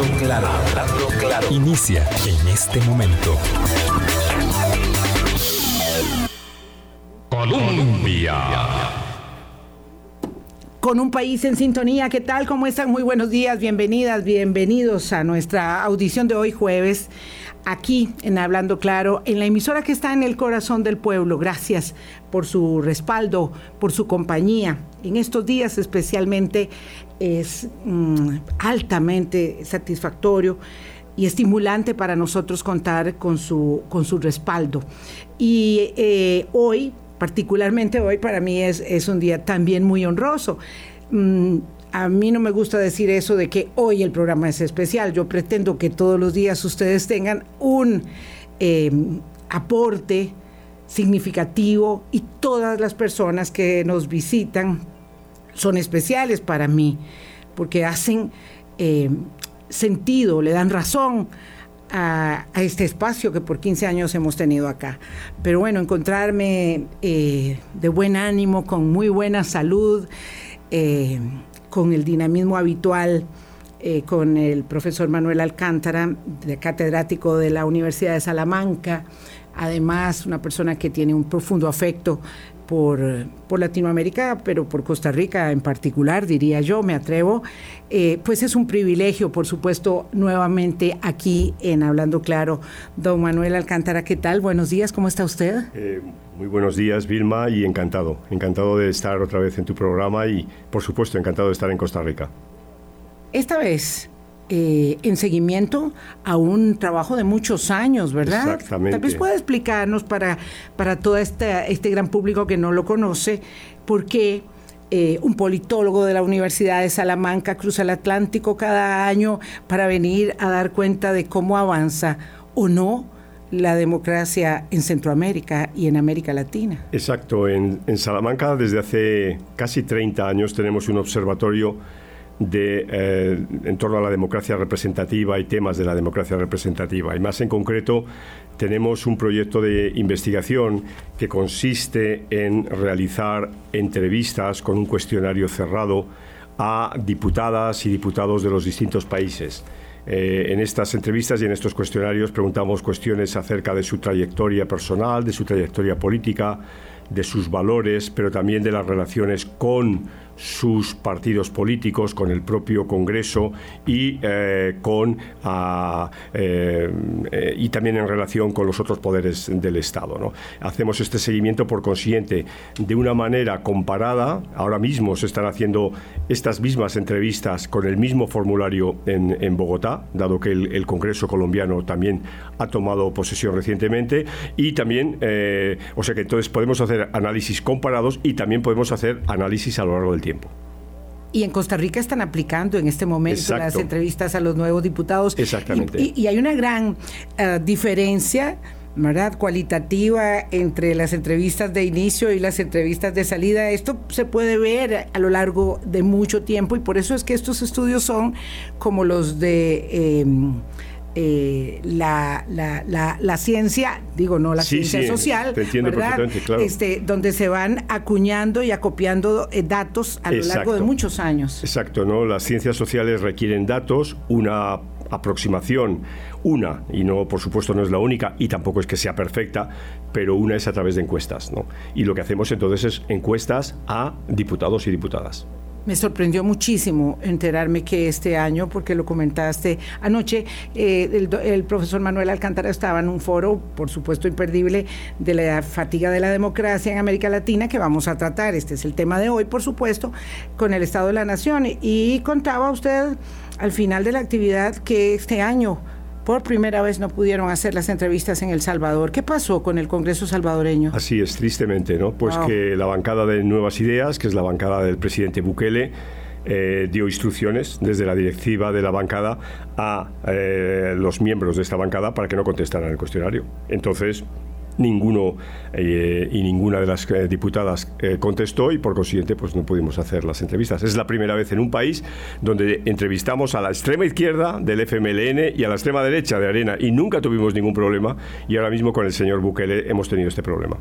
Hablando claro, hablando claro. Inicia en este momento. Colombia. Con un país en sintonía, ¿qué tal? ¿Cómo están? Muy buenos días, bienvenidas, bienvenidos a nuestra audición de hoy jueves, aquí en Hablando Claro, en la emisora que está en el corazón del pueblo. Gracias por su respaldo, por su compañía. En estos días especialmente es mm, altamente satisfactorio y estimulante para nosotros contar con su, con su respaldo. Y eh, hoy, particularmente hoy, para mí es, es un día también muy honroso. Mm, a mí no me gusta decir eso de que hoy el programa es especial. Yo pretendo que todos los días ustedes tengan un eh, aporte significativo y todas las personas que nos visitan son especiales para mí, porque hacen eh, sentido, le dan razón a, este espacio que por 15 años hemos tenido acá. Pero bueno, encontrarme eh, de buen ánimo, con muy buena salud, eh, con el dinamismo habitual. con el profesor Manuel Alcántara, catedrático de la Universidad de Salamanca, además una persona que tiene un profundo afecto por, por, Latinoamérica, pero por Costa Rica en particular, diría yo, me atrevo, eh, pues es un privilegio, por supuesto, nuevamente aquí en Hablando Claro. Don Manuel Alcántara, ¿qué tal? Buenos días, ¿cómo está usted? Eh, muy buenos días, Vilma, y encantado, encantado de estar otra vez en tu programa y, por supuesto, encantado de estar en Costa Rica. Esta vez eh, en seguimiento a un trabajo de muchos años, ¿verdad? Exactamente. Tal vez pueda explicarnos para, para todo este, este gran público que no lo conoce, por qué eh, un politólogo de la Universidad de Salamanca cruza el Atlántico cada año para venir a dar cuenta de cómo avanza o no la democracia en Centroamérica y en América Latina. Exacto, en, en Salamanca desde hace casi 30 años tenemos un observatorio de, eh, en torno a la democracia representativa y temas de la democracia representativa. Y más en concreto, tenemos un proyecto de investigación que consiste en realizar entrevistas con un cuestionario cerrado a diputadas y diputados de los distintos países. Eh, en estas entrevistas y en estos cuestionarios preguntamos cuestiones acerca de su trayectoria personal, de su trayectoria política, de sus valores, pero también de las relaciones con sus partidos políticos, con el propio Congreso y eh, con eh, eh, y también en relación con los otros poderes del Estado. ¿no? Hacemos este seguimiento por consiguiente de una manera comparada. Ahora mismo se están haciendo estas mismas entrevistas con el mismo formulario en, en Bogotá, dado que el, el, Congreso colombiano también ha tomado posesión recientemente y también, o sea que entonces podemos hacer análisis comparados y también podemos hacer análisis a lo largo del tiempo. Y en Costa Rica están aplicando en este momento las entrevistas a los nuevos diputados. Exactamente. Y, hay una gran uh, diferencia. ¿verdad? cualitativa entre las entrevistas de inicio y las entrevistas de salida. Esto se puede ver a lo largo de mucho tiempo y por eso es que estos estudios son como los de... Eh, eh, la, la, la, ciencia, digo, no la ciencia social, Este, donde se van acuñando y acopiando eh, datos a lo largo de muchos años. Exacto, ¿no? Las ciencias sociales requieren datos, una aproximación, una, y no, por supuesto, no es la única, y tampoco es que sea perfecta, pero una es a través de encuestas, ¿no? Y lo que hacemos entonces es encuestas a diputados y diputadas. Me sorprendió muchísimo enterarme que este año, porque lo comentaste anoche, eh, el, profesor Manuel Alcántara estaba en un foro, por supuesto imperdible, de la fatiga de la democracia en América Latina, que vamos a tratar. Este es el tema de hoy, por supuesto, con el Estado de la Nación. Y contaba usted al final de la actividad que este año por primera vez no pudieron hacer las entrevistas en El Salvador. ¿Qué pasó con el Congreso salvadoreño? Así es, tristemente, ¿no? Pues que la bancada de Nuevas Ideas, que es la bancada del presidente Bukele, eh, dio instrucciones desde la directiva de la bancada a eh, los miembros de esta bancada para que no contestaran el cuestionario. Entonces, ninguno eh, y ninguna de las eh, diputadas eh, contestó y por consiguiente pues no pudimos hacer las entrevistas. Es la primera vez en un país donde entrevistamos a la extrema izquierda del FMLN y a la extrema derecha de Arena y nunca tuvimos ningún problema y ahora mismo con el señor Bukele hemos tenido este problema.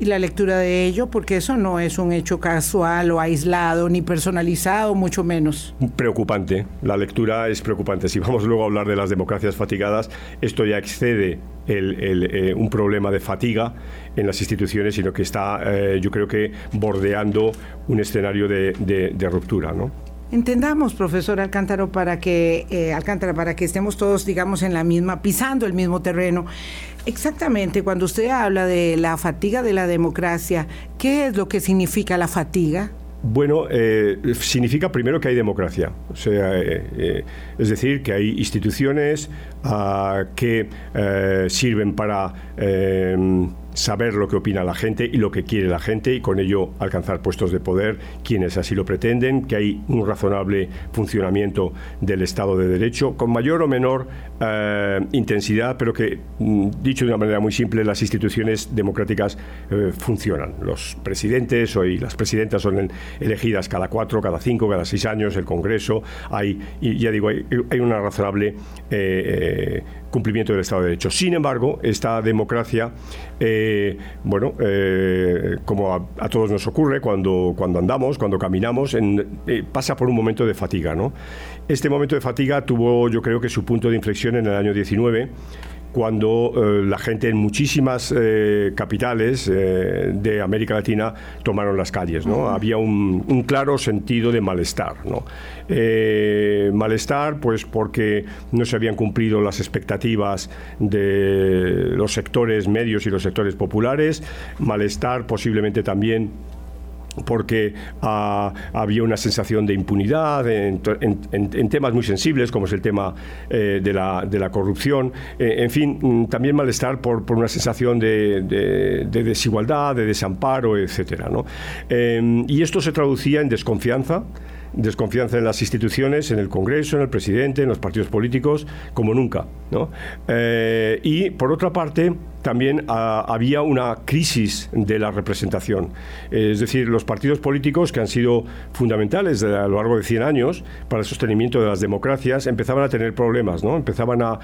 Y la lectura de ello, porque eso no es un hecho casual o aislado, ni personalizado, mucho menos. Preocupante, la lectura es preocupante. Si vamos luego a hablar de las democracias fatigadas, esto ya excede eh, un problema de fatiga en las instituciones, sino que está, eh, yo creo que, bordeando un escenario de, de ruptura. ¿no? Entendamos, profesor Alcántara, para que eh, Alcántara, para que estemos todos, digamos, en la misma, pisando el mismo terreno. Exactamente, cuando usted habla de la fatiga de la democracia, ¿qué es lo que significa la fatiga? Bueno, eh, significa primero que hay democracia, o sea, eh, es decir, que hay instituciones ah, que sirven para saber lo que opina la gente y lo que quiere la gente y con ello alcanzar puestos de poder quienes así lo pretenden, que hay un razonable funcionamiento del Estado de Derecho con mayor o menor eh, intensidad, pero que, mm, dicho de una manera muy simple, las instituciones democráticas eh, funcionan. Los presidentes y las presidentas son elegidas cada cuatro, cada cinco, cada seis años, el Congreso, hay, y ya digo, hay, hay una razonable eh, cumplimiento del Estado de Derecho. Sin embargo, esta democracia, eh, bueno, eh, como a, todos nos ocurre cuando, cuando andamos, cuando caminamos, eh, pasa por un momento de fatiga. ¿no? Este momento de fatiga tuvo, yo creo que su punto de inflexión en el año 19 cuando eh, la gente en muchísimas eh, capitales eh, de América Latina tomaron las calles. ¿no? Había un, claro sentido de malestar. ¿no? malestar, pues porque no se habían cumplido las expectativas de los sectores medios y los sectores populares. Malestar posiblemente también porque ah, había una sensación de impunidad en, temas muy sensibles, como es el tema eh, de, la, corrupción. Eh, en fin, mm, también malestar por, una sensación de, desigualdad, de desamparo, etc. Eh, y esto se traducía en desconfianza desconfianza en las instituciones, en el Congreso, en el presidente, en los partidos políticos, como nunca. y por otra parte, también ah, había una crisis de la representación. Es decir, los partidos políticos que han sido fundamentales a lo largo de 100 años para el sostenimiento de las democracias empezaban a tener problemas, ¿no? Empezaban a,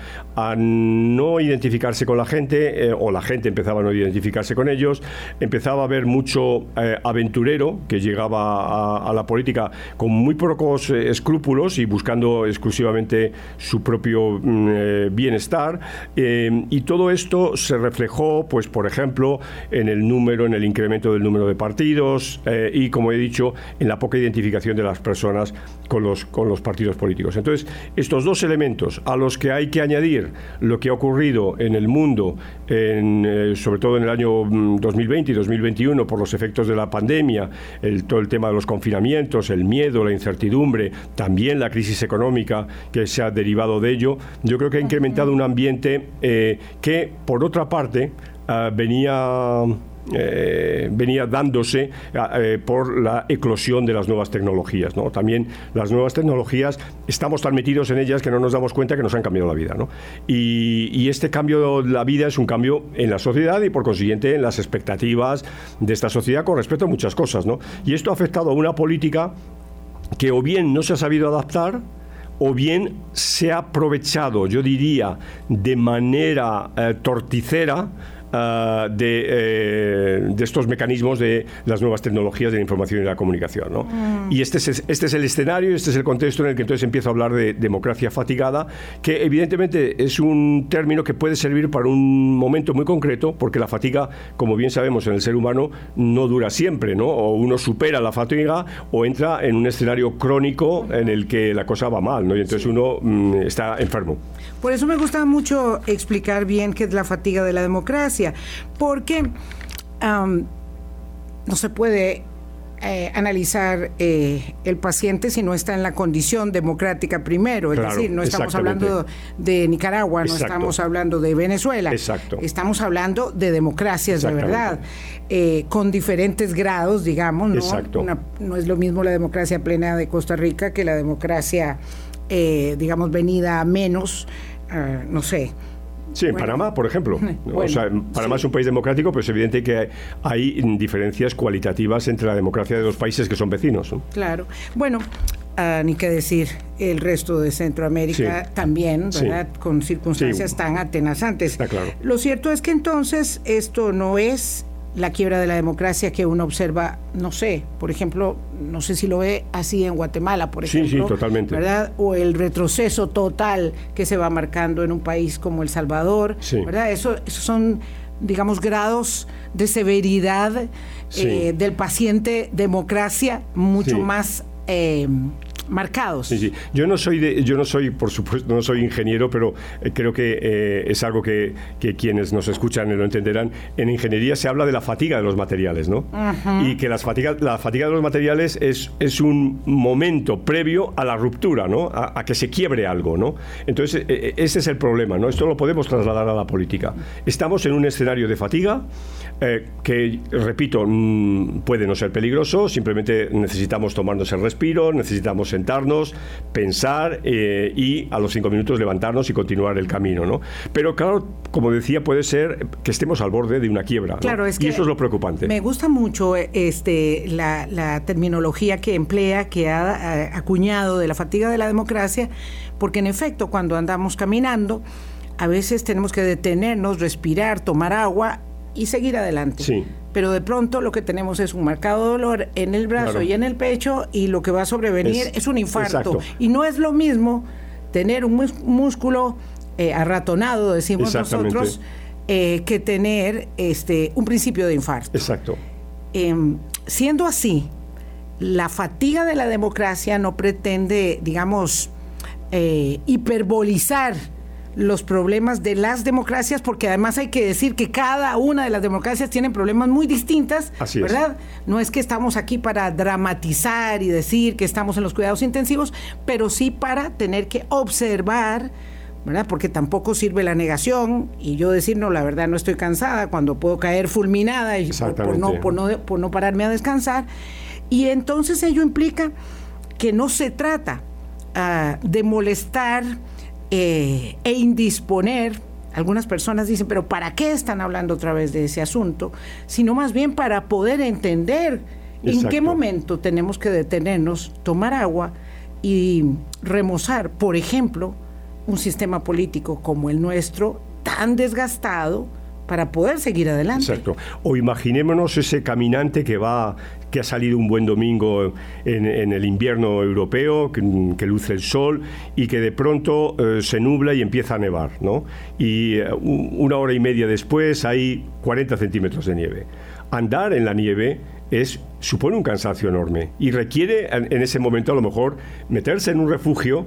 no identificarse con la gente eh, o la gente empezaba a no identificarse con ellos, empezaba a haber mucho eh, aventurero que llegaba a, la política con muy pocos eh, escrúpulos y buscando exclusivamente su propio mm, bienestar y todo esto se reflejó, pues, por ejemplo, en el número, en el incremento del número de partidos eh, y, como he dicho, en la poca identificación de las personas con los, con los partidos políticos. Entonces, estos dos elementos a los que hay que añadir lo que ha ocurrido en el mundo, en, eh, sobre todo en el año 2020 mm, y 2021, por los efectos de la pandemia, el, todo el tema de los confinamientos, el miedo, la incertidumbre, también la crisis económica que se ha derivado de ello, yo creo que ha incrementado un ambiente eh, que, por otra parte, ah, venía eh, venía dándose ah, eh, por la eclosión de las nuevas tecnologías. ¿no? También las nuevas tecnologías, estamos tan metidos en ellas que no nos damos cuenta que nos han cambiado la vida. ¿no? Y, este cambio de la vida es un cambio en la sociedad y por consiguiente en las expectativas de esta sociedad con respecto a muchas cosas. ¿no? Y esto ha afectado a una política que o bien no se ha sabido adaptar, o bien se ha aprovechado, yo diría, de manera eh, torticera Ah, eh, de, estos mecanismos de las nuevas tecnologías de la información y la comunicación. ¿no? Mm. Y este es, este es el escenario, este es el contexto en el que entonces empiezo a hablar de democracia fatigada, que evidentemente es un término que puede servir para un momento muy concreto, porque la fatiga, como bien sabemos en el ser humano, no dura siempre, ¿no? o uno supera la fatiga o entra en un escenario crónico en el que la cosa va mal, ¿no? y entonces uno mm, está enfermo. Por eso me gusta mucho explicar bien qué es la fatiga de la democracia, porque no se puede eh, analizar eh, el paciente si no está en la condición democrática primero. Es decir, no estamos hablando de Nicaragua, no estamos hablando de Venezuela. Estamos hablando de democracias de verdad, eh, con diferentes grados, digamos. ¿no? no es lo mismo la democracia plena de Costa Rica que la democracia, digamos, venida a menos, no sé Sí, en Panamá, por ejemplo. o sea, Panamá es un país democrático, pero es evidente que hay diferencias cualitativas entre la democracia de dos países que son vecinos. Claro. Bueno, ah, ni que decir, el resto de Centroamérica también, ¿verdad? Con circunstancias tan atenazantes. Está claro. Lo cierto es que entonces esto no es la quiebra de la democracia que uno observa, no sé, por ejemplo, no sé si lo ve así en Guatemala, por ejemplo. Sí, sí, totalmente. ¿Verdad? O el retroceso total que se va marcando en un país como El Salvador, ¿verdad? Eso, esos son, digamos, grados de severidad eh, del paciente democracia mucho más... Eh, marcados. Sí, sí. Yo no soy, de, yo no soy, por supuesto, no soy ingeniero, pero eh, creo que eh, es algo que, quienes nos escuchan lo entenderán. En ingeniería se habla de la fatiga de los materiales, ¿no? Y que las fatiga, la fatiga de los materiales es, es un momento previo a la ruptura, ¿no? A, que se quiebre algo, ¿no? Entonces, e, e, ese es el problema, ¿no? Esto lo podemos trasladar a la política. Estamos en un escenario de fatiga eh, que, repito, mm, puede no ser peligroso, simplemente necesitamos tomarnos el respiro, necesitamos sentarnos, pensar eh, y a los cinco minutos levantarnos y continuar el camino, ¿no? Pero claro, como decía, puede ser que estemos al borde de una quiebra. Claro, es y eso es lo preocupante. Me gusta mucho este, la, terminología que emplea, que ha acuñado de la fatiga de la democracia, porque en efecto, cuando andamos caminando, a veces tenemos que detenernos, respirar, tomar agua y seguir adelante. Sí pero de pronto lo que tenemos es un marcado dolor en el brazo y en el pecho y lo que va a sobrevenir es, un infarto. Y no es lo mismo tener un músculo eh, arratonado, decimos nosotros, eh, que tener este, un principio de infarto. Exacto. Em, siendo así, la fatiga de la democracia no pretende, digamos, eh, hiperbolizar los problemas de las democracias, porque además hay que decir que cada una de las democracias tiene problemas muy distintas, ¿verdad? No es que estamos aquí para dramatizar y decir que estamos en los cuidados intensivos, pero sí para tener que observar, ¿verdad? Porque tampoco sirve la negación y yo decir, no, la verdad no estoy cansada cuando puedo caer fulminada y por, no, por, no, por no pararme a descansar. Y entonces ello implica que no se trata ah, de molestar, eh, e indisponer. Algunas personas dicen, pero ¿para qué están hablando otra vez de ese asunto? Sino más bien para poder entender en qué momento tenemos que detenernos, tomar agua y remozar, por ejemplo, un sistema político como el nuestro, tan desgastado, para poder seguir adelante. Exacto. O imaginémonos ese caminante que va, que ha salido un buen domingo en, el invierno europeo, que, luce el sol y que de pronto eh, se nubla y empieza a nevar, ¿no? Y eh, una hora y media después hay 40 centímetros de nieve. Andar en la nieve es supone un cansancio enorme y requiere en ese momento a lo mejor meterse en un refugio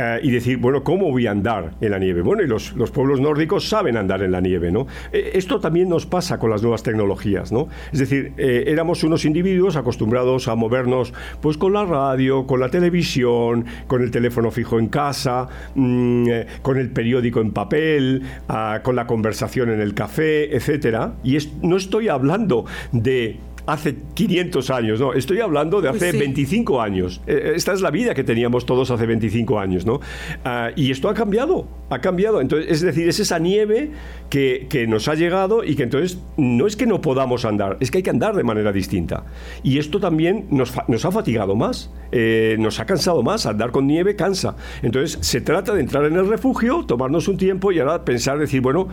eh, y decir, bueno, ¿cómo voy a andar en la nieve? Bueno, y los, los pueblos nórdicos saben andar en la nieve, ¿no? Eh, esto también nos pasa con las nuevas tecnologías, ¿no? Es decir, eh, éramos unos individuos acostumbrados a movernos pues con la radio, con la televisión, con el teléfono fijo en casa, mm, con el periódico en papel, ah, con la conversación en el café, etcétera. Y no estoy hablando de hace 500 años, no, estoy hablando de hace 25 años. Eh, eh, esta es la vida que teníamos todos hace 25 años, ¿no? Ah, y esto ha cambiado, ha cambiado. Entonces, es decir, es esa nieve que, nos ha llegado y que entonces no es que no podamos andar, es que hay que andar de manera distinta. Y esto también nos, ha fatigado más, eh, nos ha cansado más, andar con nieve cansa. Entonces, se trata de entrar en el refugio, tomarnos un tiempo y ahora pensar, decir, bueno,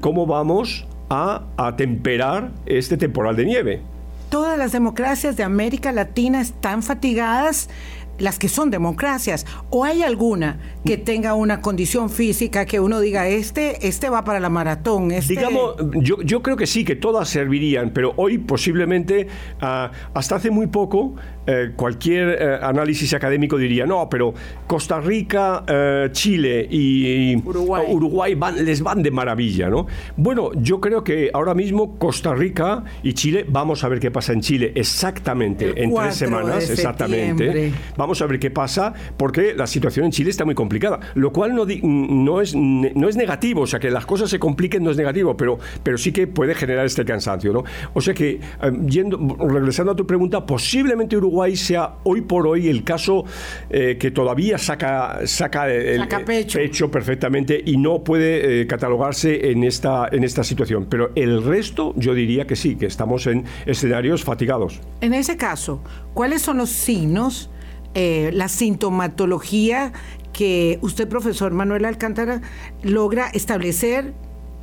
¿cómo vamos a atemperar este temporal de nieve? Todas las democracias de América Latina están fatigadas las que son democracias, o hay alguna que tenga una condición física que uno diga, este, este va para la maratón. Este... Digamos, yo, creo que sí, que todas servirían, pero hoy posiblemente, ah, hasta hace muy poco, eh, cualquier eh, análisis académico diría, no, pero Costa Rica, eh, Chile y Uruguay, van, les van de maravilla, ¿no? Bueno, yo creo que ahora mismo Costa Rica y Chile, vamos a ver qué pasa en Chile exactamente, en tres semanas, exactamente. Vamos a ver qué pasa, porque la situación en Chile está muy complicada, lo cual no, no, es, no es negativo, o sea, que las cosas se compliquen no es negativo, pero, pero sí que puede generar este cansancio, ¿no? O sea que, yendo, regresando a tu pregunta, posiblemente Uruguay sea hoy por hoy el caso eh, que todavía saca, saca el, pecho. perfectamente y no puede eh, catalogarse en esta, en esta situación. Pero el resto yo diría que sí, que estamos en escenarios fatigados. En ese caso, ¿cuáles son los signos, eh, la sintomatología que usted, profesor Manuel Alcántara, logra establecer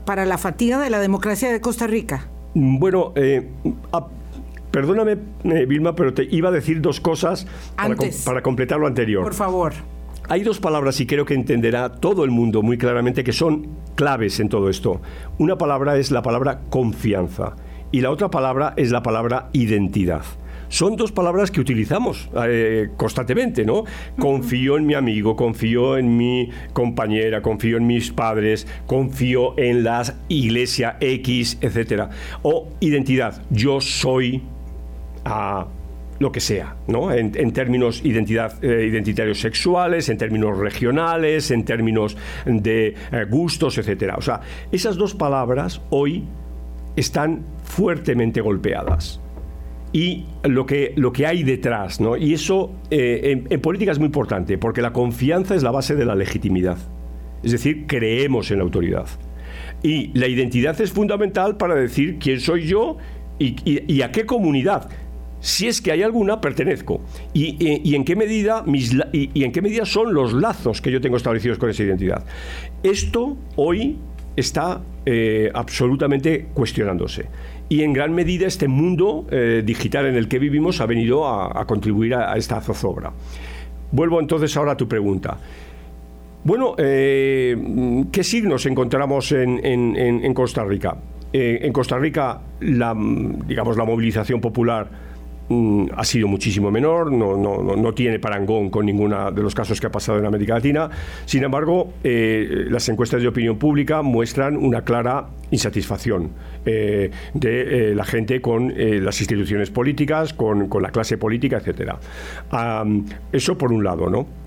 para la fatiga de la democracia de Costa Rica? Bueno, eh, perdóname, eh, Vilma, pero te iba a decir dos cosas para, completar lo anterior. Por favor. Hay dos palabras y creo que entenderá todo el mundo muy claramente que son claves en todo esto. Una palabra es la palabra confianza y la otra palabra es la palabra identidad son dos palabras que utilizamos eh, constantemente, ¿no? Confío en mi amigo, confío en mi compañera, confío en mis padres, confío en la iglesia X, etc. O identidad, yo soy a lo que sea, ¿no? En, términos identidad, eh, identitarios sexuales, en términos regionales, en términos de eh, gustos, etc. O sea, esas dos palabras hoy están fuertemente golpeadas y lo que, lo que hay detrás. ¿no? Y eso eh, en, política es muy importante, porque la confianza es la base de la legitimidad. Es decir, creemos en la autoridad. Y la identidad es fundamental para decir quién soy yo y, a qué comunidad si es que hay alguna, pertenezco. Y, en qué medida mis, y, en qué medida son los lazos que yo tengo establecidos con esa identidad. Esto hoy está eh, absolutamente cuestionándose y en gran medida este mundo eh, digital en el que vivimos ha venido a, contribuir a, esta zozobra. Vuelvo entonces ahora a tu pregunta. Bueno, eh, ¿qué signos encontramos en, Costa Rica? En Costa Rica, digamos, la movilización popular Mm, ha sido muchísimo menor, no, no, no, tiene parangón con ninguno de los casos que ha pasado en América Latina. Sin embargo, eh, las encuestas de opinión pública muestran una clara insatisfacción eh, de eh, la gente con las instituciones políticas, con, con, la clase política, etc. eso por un lado, ¿no?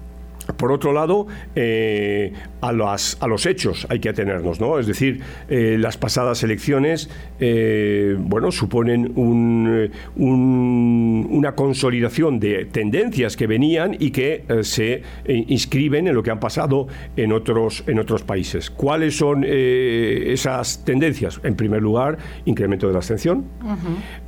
Por otro lado, eh, a, a, los hechos hay que atenernos, ¿no? Es decir, eh, las pasadas elecciones, eh, bueno, suponen una consolidación de tendencias que venían y que se inscriben en lo que han pasado en otros, en otros países. ¿Cuáles son esas tendencias? En primer lugar, incremento de la abstención.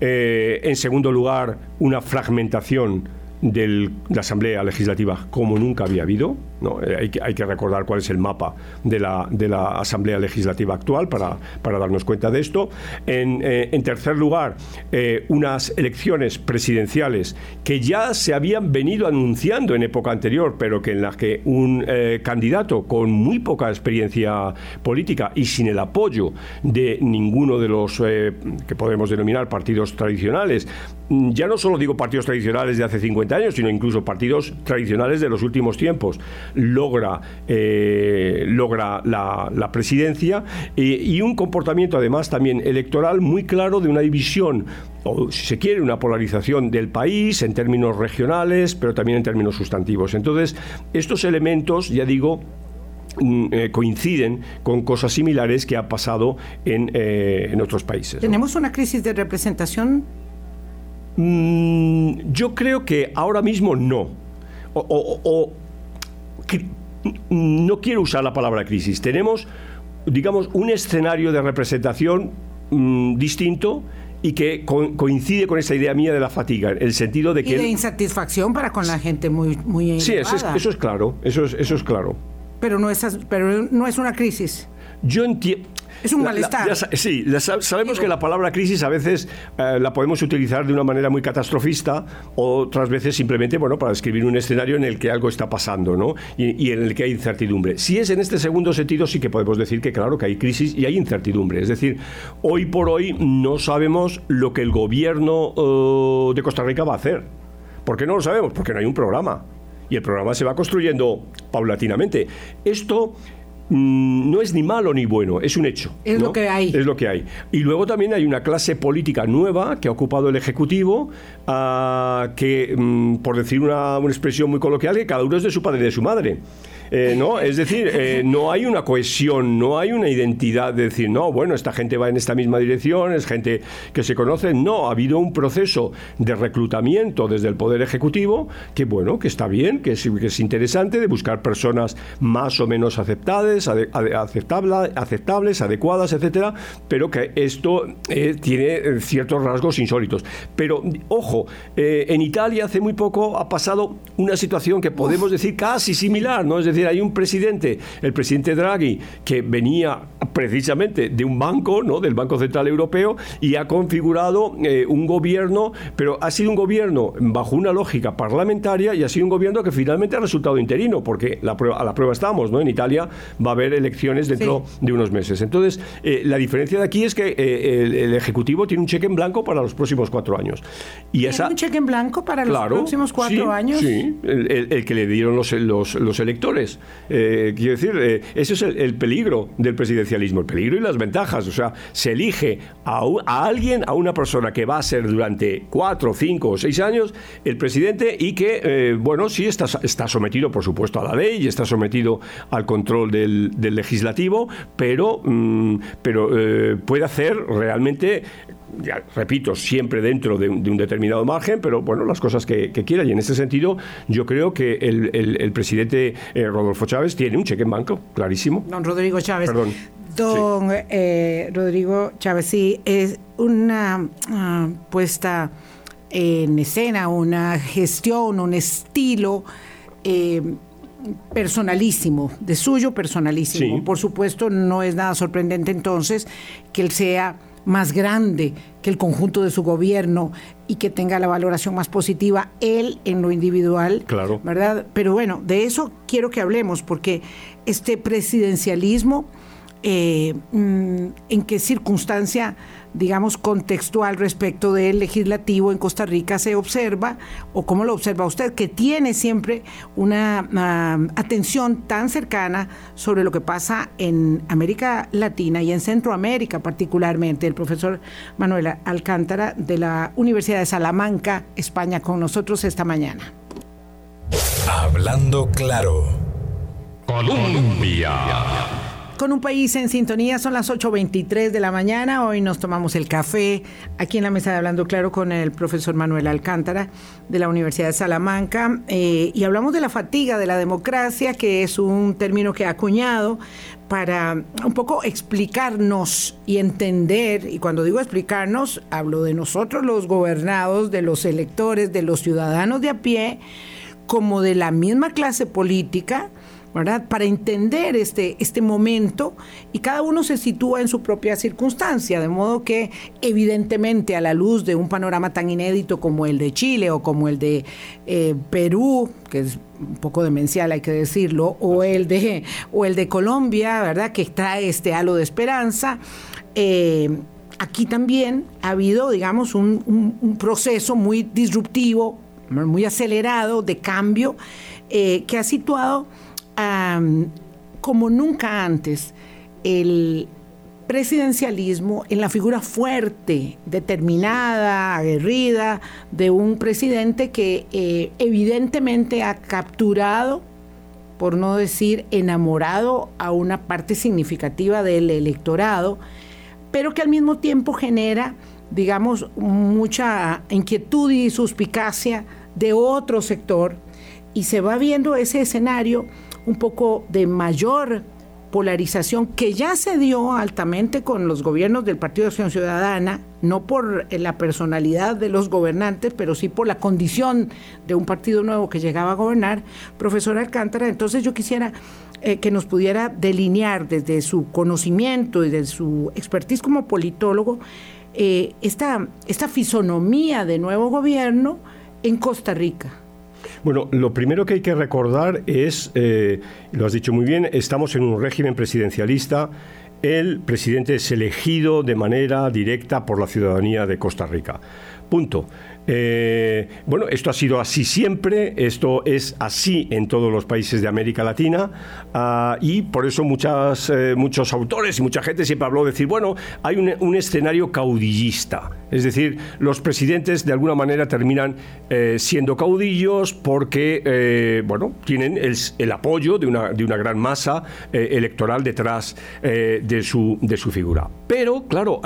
en segundo lugar, una fragmentación de la Asamblea Legislativa como nunca había habido. ¿no? Eh, hay, que, hay, que, recordar cuál es el mapa de la, de la Asamblea Legislativa actual para, para, darnos cuenta de esto. En, eh, en tercer lugar, eh, unas elecciones presidenciales que ya se habían venido anunciando en época anterior, pero que en las que un candidato con muy poca experiencia política y sin el apoyo de ninguno de los que podemos denominar partidos tradicionales, ya no solo digo partidos tradicionales de hace 50 años, sino incluso partidos tradicionales de los últimos tiempos, logra, eh, logra la, presidencia y un comportamiento además también electoral muy claro de una división o si se quiere, una polarización del país en términos regionales, pero también en términos sustantivos. Entonces, estos elementos, ya digo, mm, eh, coinciden con cosas similares que ha pasado en, eh, otros países. ¿Tenemos una crisis de representación Mm, yo creo que ahora mismo no. O, no quiero usar la palabra crisis. Tenemos, digamos, un escenario de representación mm, distinto y que coincide con esa idea mía de la fatiga, el sentido de que... Y de insatisfacción para con la gente muy... muy sí, eso es, eso es, claro, eso es, eso es claro. Pero no es, pero no es una crisis. Yo entiendo... Es un malestar. sí, sabemos que la palabra crisis a veces eh, la podemos utilizar de una manera muy catastrofista, otras veces simplemente bueno, para describir un escenario en el que algo está pasando ¿no? y, en el que hay incertidumbre. Si es en este segundo sentido, sí que podemos decir que claro que hay crisis y hay incertidumbre. Es decir, hoy por hoy no sabemos lo que el gobierno eh, de Costa Rica va a hacer. ¿Por qué no lo sabemos? Porque no hay un programa. Y el programa se va construyendo paulatinamente. Esto Mm, no es ni malo ni bueno, es un hecho. Es lo que hay. Es lo que hay. Y luego también hay una clase política nueva que ha ocupado el Ejecutivo, ah, que, mm, por decir una, una, expresión muy coloquial, que cada uno es de su padre y de su madre. Eh, ¿no? Es decir, eh, no hay una cohesión, no hay una identidad de decir, no, bueno, esta gente va en esta misma dirección, es gente que se conoce. No, ha habido un proceso de reclutamiento desde el Poder Ejecutivo que, bueno, que está bien, que es, interesante, de buscar personas más o menos aceptables, aceptables, adecuadas, etcétera, pero que esto eh, tiene ciertos rasgos insólitos. Pero, ojo, en Italia hace muy poco ha pasado una situación que podemos decir casi similar, ¿no? Es decir, hay un presidente, el presidente Draghi, que venía precisamente de un banco, ¿no? del Banco Central Europeo, y ha configurado eh, un gobierno, pero ha sido un gobierno bajo una lógica parlamentaria y ha sido un gobierno que finalmente ha resultado interino, porque la prueba, a la prueba estamos, ¿no? En Italia va a haber elecciones dentro de unos meses. Entonces, eh, la diferencia de aquí es que eh, el, Ejecutivo tiene un cheque en blanco para los próximos cuatro años. Y esa, un cheque en blanco para los próximos cuatro años? Sí, el, que le dieron los, los, electores. Quiero decir, ese es el, peligro del presidencialismo, el peligro y las ventajas. O sea, se elige a, a alguien, a una persona que va a ser durante cuatro, cinco o seis años el presidente y que, eh, bueno, sí está, está sometido, por supuesto, a la ley y está sometido al control del, legislativo, pero, mm, pero eh, puede hacer realmente repito, siempre dentro de un, determinado margen, pero bueno, las cosas que, quiera. Y en ese sentido, yo creo que el, presidente eh, Rodolfo Chávez tiene un cheque en banco, clarísimo. Don Rodrigo Chávez. Perdón. Don Rodrigo Chávez, sí, es una ah, puesta en escena, una gestión, un estilo eh, personalísimo, de suyo personalísimo. Por supuesto, no es nada sorprendente entonces que él sea más grande que el conjunto de su gobierno y que tenga la valoración más positiva él en lo individual, claro. ¿verdad? Pero bueno, de eso quiero que hablemos porque este presidencialismo eh, mm, en qué circunstancia digamos, contextual respecto del legislativo en Costa Rica se observa, o cómo lo observa usted, que tiene siempre una ah, atención tan cercana sobre lo que pasa en América Latina y en Centroamérica particularmente. El profesor Manuel Alcántara de la Universidad de Salamanca, España, con nosotros esta mañana. Hablando claro. Colombia con un país en sintonía. Son las 8.23 de la mañana. Hoy nos tomamos el café aquí en la mesa de Hablando Claro con el profesor Manuel Alcántara de la Universidad de Salamanca. Eh, y hablamos de la fatiga de la democracia, que es un término que ha acuñado para un poco explicarnos y entender, y cuando digo explicarnos, hablo de nosotros los gobernados, de los electores, de los ciudadanos de a pie, como de la misma clase política, para entender este, este momento y cada uno se sitúa en su propia circunstancia, de modo que evidentemente a la luz de un panorama tan inédito como el de Chile o como el de eh, Perú, que es un poco demencial hay que decirlo, o el de, o el de Colombia, ¿verdad? que trae este halo de esperanza. Eh, aquí también ha habido, digamos, un, proceso muy disruptivo, muy acelerado de cambio, eh, que ha situado como nunca antes, el presidencialismo en la figura fuerte, determinada, aguerrida de un presidente que eh, evidentemente ha capturado, por no decir enamorado, a una parte significativa del electorado, pero que al mismo tiempo genera, digamos, mucha inquietud y suspicacia de otro sector y se va viendo ese escenario un poco de mayor polarización que ya se dio altamente con los gobiernos del Partido de Acción Ciudadana, no por eh, la personalidad de los gobernantes, pero sí por la condición de un partido nuevo que llegaba a gobernar, profesor Alcántara. Entonces yo quisiera eh, que nos pudiera delinear desde su conocimiento y desde su expertise como politólogo eh, esta, esta fisonomía de nuevo gobierno en Costa Rica. Bueno, lo primero que hay que recordar es, eh, lo has dicho muy bien, estamos en un régimen presidencialista. El presidente es elegido de manera directa por la ciudadanía de Costa Rica. Punto. Eh, bueno, esto ha sido así siempre, esto es así en todos los países de América Latina ah, y por eso muchas, eh, muchos autores y mucha gente siempre habló de decir, bueno, hay un, escenario caudillista, es decir, los presidentes de alguna manera terminan eh, siendo caudillos porque, bueno, tienen el, apoyo de una, gran masa electoral detrás de, su, de su figura. Pero, claro,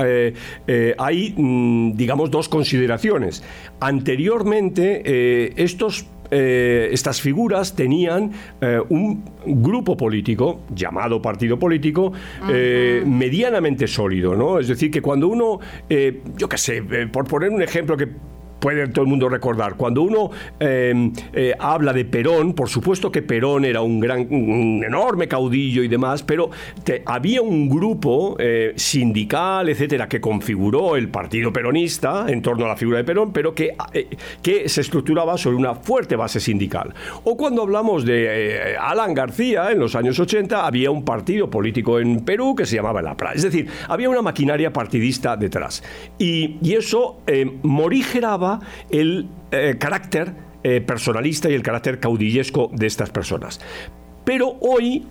hay, mm, digamos, dos consideraciones. Anteriormente, eh, estos eh, estas figuras tenían eh, un grupo político, llamado partido político, medianamente sólido, ¿no? Es decir, que cuando uno, yo qué sé, por poner un ejemplo que puede todo el mundo recordar. Cuando uno em, eh, habla de Perón, por supuesto que Perón era un gran, un enorme caudillo y demás, pero había un grupo eh, sindical, etcétera, que configuró el partido peronista en torno a la figura de Perón, pero que, eh, que se estructuraba sobre una fuerte base sindical. O cuando hablamos de Alan García en los años 80, había un partido político en Perú que se llamaba el APRA. Es decir, había una maquinaria partidista detrás. Y, eso morigeraba el eh, carácter eh, personalista y el carácter caudillesco de estas personas. Pero hoy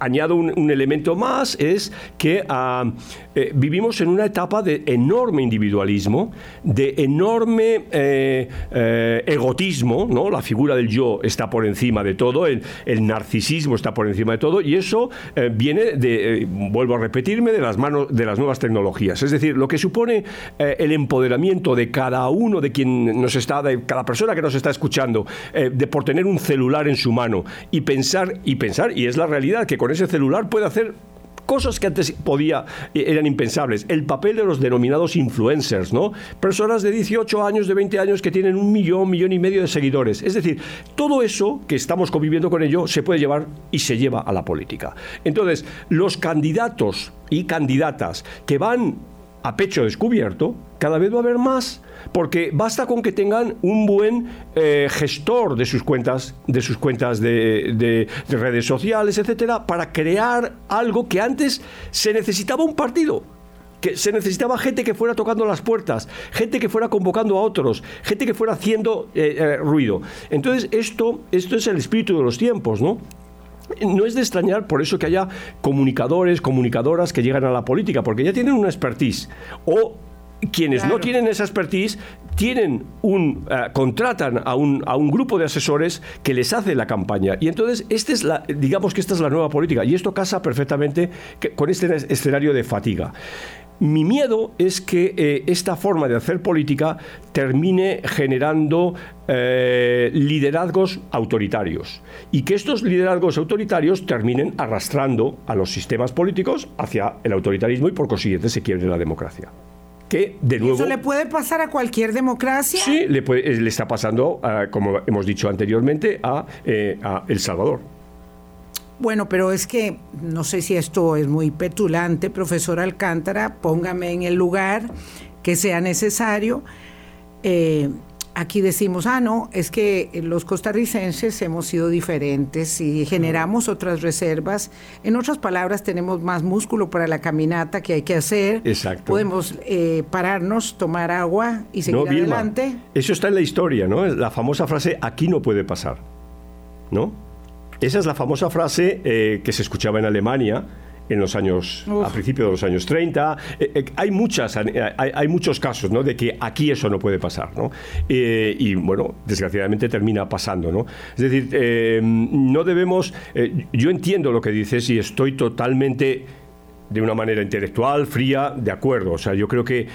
añado un, elemento más, es que ah, eh, vivimos en una etapa de enorme individualismo, de enorme eh, eh, egotismo, ¿no? La figura del yo está por encima de todo, el, narcisismo está por encima de todo, y eso viene de, vuelvo a repetirme, de las manos de las nuevas tecnologías. Es decir, lo que supone el empoderamiento de cada uno de quien nos está, de cada persona que nos está escuchando, de por tener un celular en su mano y pensar, y pensar, y es la realidad que con ese celular puede hacer cosas que antes podía eh, eran impensables. El papel de los denominados influencers, ¿no? Personas de 18 años, de 20 años que tienen un millón, millón y medio de seguidores. Es decir, todo eso que estamos conviviendo con ello se puede llevar y se lleva a la política. Entonces, los candidatos y candidatas que van a pecho descubierto, cada vez va a haber más porque basta con que tengan un buen eh, gestor de sus cuentas, de sus cuentas de, redes sociales, etcétera, para crear algo que antes se necesitaba un partido que se necesitaba gente que fuera tocando las puertas, gente que fuera convocando a otros, gente que fuera haciendo eh, eh, ruido. Entonces, esto, esto es el espíritu de los tiempos, ¿no? No es de extrañar por eso que haya comunicadores, comunicadoras que llegan a la política, porque ya tienen una expertise. O quienes no tienen esa expertise tienen un eh, contratan a un, a un grupo de asesores que les hace la campaña. Y entonces este es la digamos que esta es la nueva política. Y esto casa perfectamente con este escenario de fatiga mi miedo es que eh, esta forma de hacer política termine generando eh, liderazgos autoritarios y que estos liderazgos autoritarios terminen arrastrando a los sistemas políticos hacia el autoritarismo y por consiguiente se quiebre la democracia que de nuevo... ¿Eso le puede pasar a cualquier democracia? Sí, le, eh, le está pasando, como hemos dicho anteriormente, a, eh, a El Salvador. Bueno, pero es que no sé si esto es muy petulante, profesor Alcántara, póngame en el lugar que sea necesario. Eh, aquí decimos, ah, no, es que los costarricenses hemos sido diferentes y generamos otras reservas. En otras palabras, tenemos más músculo para la caminata que hay que hacer. Exacto. Podemos eh, pararnos, tomar agua y seguir adelante. Eso está en la historia, ¿no? La famosa frase, aquí no puede pasar, ¿no? Esa es la famosa frase eh, que se escuchaba en Alemania en los años, a principios de los años 30. Eh, eh, hay, muchas, hay, muchos casos ¿no? de que aquí eso no puede pasar. ¿no? Eh, y bueno, desgraciadamente termina pasando. ¿no? Es decir, no debemos. yo entiendo lo que dices y estoy totalmente de una manera intelectual, fría, de acuerdo. O sea, yo creo que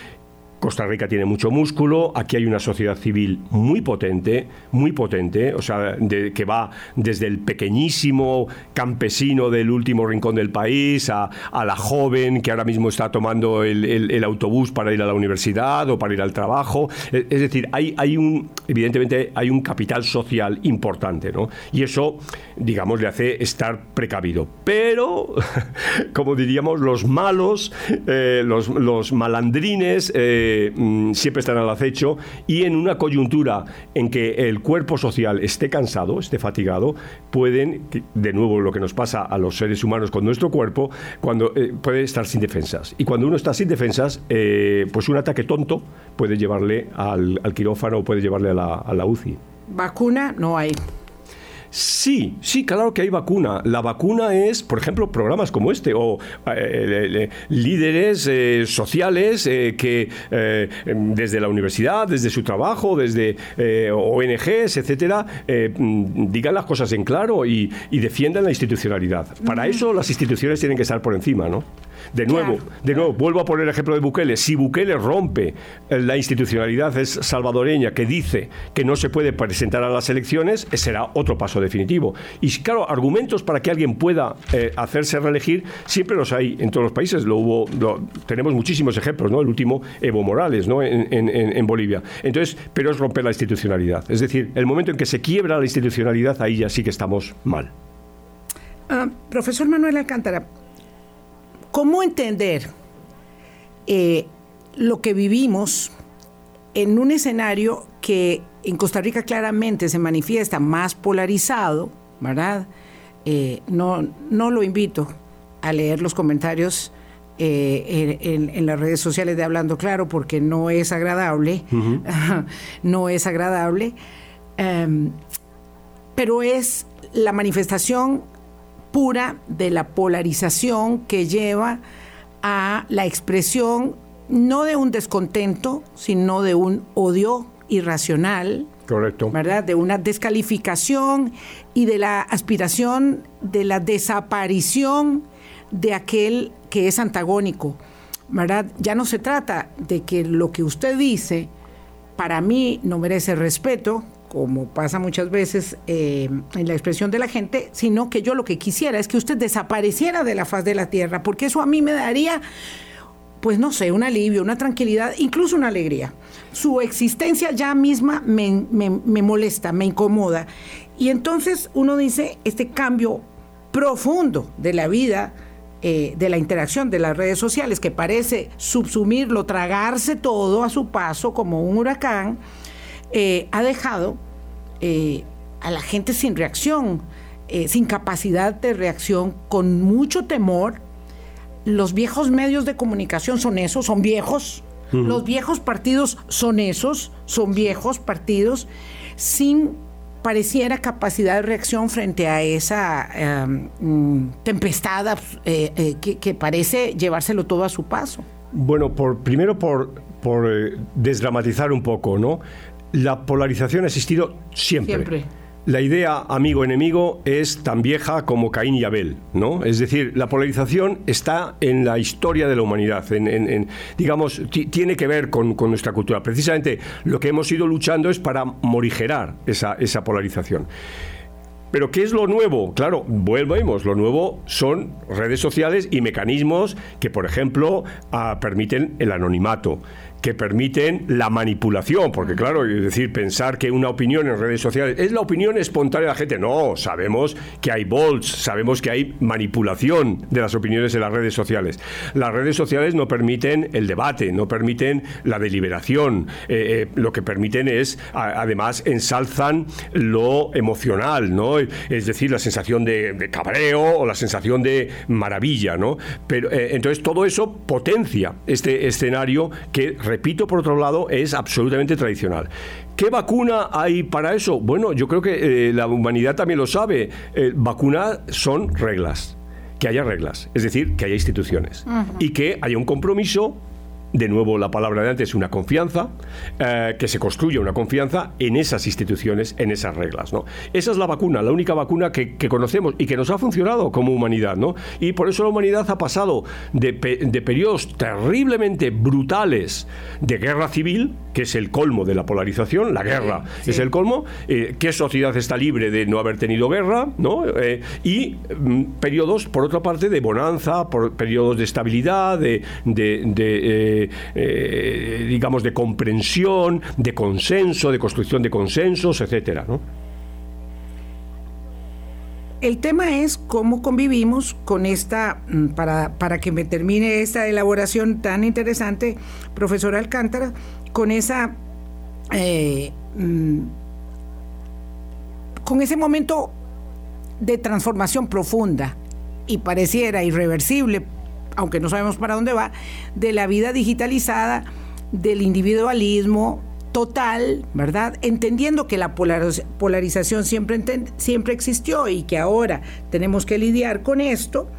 Costa Rica tiene mucho músculo, aquí hay una sociedad civil muy potente, muy potente, o sea, que va desde el pequeñísimo campesino del último rincón del país a, la joven que ahora mismo está tomando el, autobús para ir a la universidad o para ir al trabajo. Es, decir, hay, hay un, evidentemente hay un capital social importante, ¿no? Y eso, digamos, le hace estar precavido. Pero, como diríamos, los malos, eh, los, malandrines, eh, Mm, siempre están al acecho y en una coyuntura en que el cuerpo social esté cansado, esté fatigado, pueden, de nuevo lo que nos pasa a los seres humanos con nuestro cuerpo, cuando eh, puede estar sin defensas. Y cuando uno está sin defensas, pues un ataque tonto puede llevarle al, quirófano o puede llevarle a la, a la UCI. Vacuna no hay. Sí, sí, claro que hay vacuna. La vacuna es, por ejemplo, programas como este o eh, líderes eh, sociales eh, que desde la universidad, desde su trabajo, desde ONGs, etcétera, digan las cosas en claro y, defiendan la institucionalidad. Para eso las instituciones tienen que estar por encima, ¿no? De nuevo, de nuevo, vuelvo a poner el ejemplo de Bukele. Si Bukele rompe eh, la institucionalidad salvadoreña que dice que no se puede presentar a las elecciones, será otro paso definitivo. Y claro, argumentos para que alguien pueda eh, hacerse reelegir siempre los hay en todos los países. Lo hubo, tenemos muchísimos ejemplos, ¿no? El último, Evo Morales, ¿no? En, en, Bolivia. Entonces, pero es romper la institucionalidad. Es decir, el momento en que se quiebra la institucionalidad, ahí ya sí que estamos mal. Ah, profesor Manuel Alcántara, ¿cómo entender eh, lo que vivimos en un escenario que en Costa Rica claramente se manifiesta más polarizado, ¿verdad? Eh, no, no lo invito a leer los comentarios eh, en, las redes sociales de Hablando Claro porque no es agradable, no es agradable, em, pero es la manifestación pura de la polarización que lleva a la expresión no de un descontento, sino de un odio irracional. Correcto. ¿Verdad? De una descalificación y de la aspiración de la desaparición de aquel que es antagónico. ¿Verdad? Ya no se trata de que lo que usted dice para mí no merece respeto, como pasa muchas veces eh, en la expresión de la gente, sino que yo lo que quisiera es que usted desapareciera de la faz de la tierra, porque eso a mí me daría, pues no sé, un alivio, una tranquilidad, incluso una alegría. Su existencia ya misma me, molesta, me incomoda. Y entonces uno dice, este cambio profundo de la vida, eh, de la interacción de las redes sociales, que parece subsumirlo, tragarse todo a su paso como un huracán, eh, ha dejado eh, a la gente sin reacción, eh, sin capacidad de reacción, con mucho temor. Los viejos medios de comunicación son esos, son viejos. Los viejos partidos son esos, son viejos partidos, sin pareciera capacidad de reacción frente a esa em, tempestad que, que, parece llevárselo todo a su paso. Bueno, por, primero por, por desdramatizar un poco, ¿no? La polarización ha existido siempre. La idea amigo-enemigo es tan vieja como Caín y Abel, ¿no? Es decir, la polarización está en la historia de la humanidad, en, digamos, tiene que ver con, nuestra cultura. Precisamente lo que hemos ido luchando es para morigerar esa, esa polarización. Pero ¿qué es lo nuevo? Claro, volvemos. Lo nuevo son redes sociales y mecanismos que, por ejemplo, ah, permiten el anonimato que permiten la manipulación, porque claro, es decir, pensar que una opinión en redes sociales es la opinión espontánea de la gente, no, sabemos que hay bots, sabemos que hay manipulación de las opiniones en las redes sociales. Las redes sociales no permiten el debate, no permiten la deliberación, eh, eh, lo que permiten es, además, ensalzan lo emocional, ¿no? Es decir, la sensación de, cabreo o la sensación de maravilla, ¿no? Pero eh, entonces todo eso potencia este escenario que repito, por otro lado, es absolutamente tradicional. ¿Qué vacuna hay para eso? Bueno, yo creo que eh, la humanidad también lo sabe. Eh, son reglas, que haya reglas, es decir, que haya instituciones y que haya un compromiso de nuevo la palabra de antes, una confianza, eh, que se construya una confianza en esas instituciones, en esas reglas. ¿no? Esa es la vacuna, la única vacuna que, conocemos y que nos ha funcionado como humanidad. ¿no? Y por eso la humanidad ha pasado de, periodos terriblemente brutales de guerra civil, que es el colmo de la polarización, la guerra es el colmo, eh, ¿qué sociedad está libre de no haber tenido guerra? ¿no? Eh, y mm, periodos, por otra parte, de bonanza, por, periodos de estabilidad, de eh, digamos, de comprensión, de consenso, de construcción de consensos, etcétera, El tema es cómo convivimos con esta, mm, para, para que me termine esta elaboración tan interesante, profesor Alcántara, con esa, eh, mm, con ese momento de transformación profunda y pareciera irreversible aunque no sabemos para dónde va, de la vida digitalizada, del individualismo total, ¿verdad? Entendiendo que la polarización siempre, siempre existió y que ahora tenemos que lidiar con esto,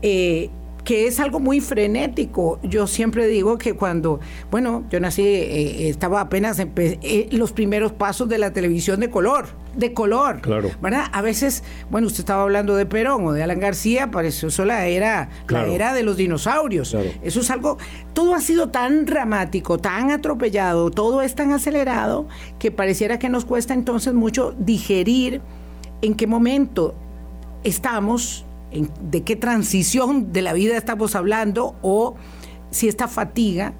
eh, que es algo muy frenético. Yo siempre digo que cuando, bueno, yo nací, eh, estaba apenas en eh, los primeros pasos de la televisión de color, de color. Claro. ¿Verdad? A veces, bueno, usted estaba hablando de Perón o de Alan García, pareció eso la era, la era de los dinosaurios. Eso es algo, todo ha sido tan dramático, tan atropellado, todo es tan acelerado que pareciera que nos cuesta entonces mucho digerir en qué momento estamos, en, de qué transición de la vida estamos hablando o si esta fatiga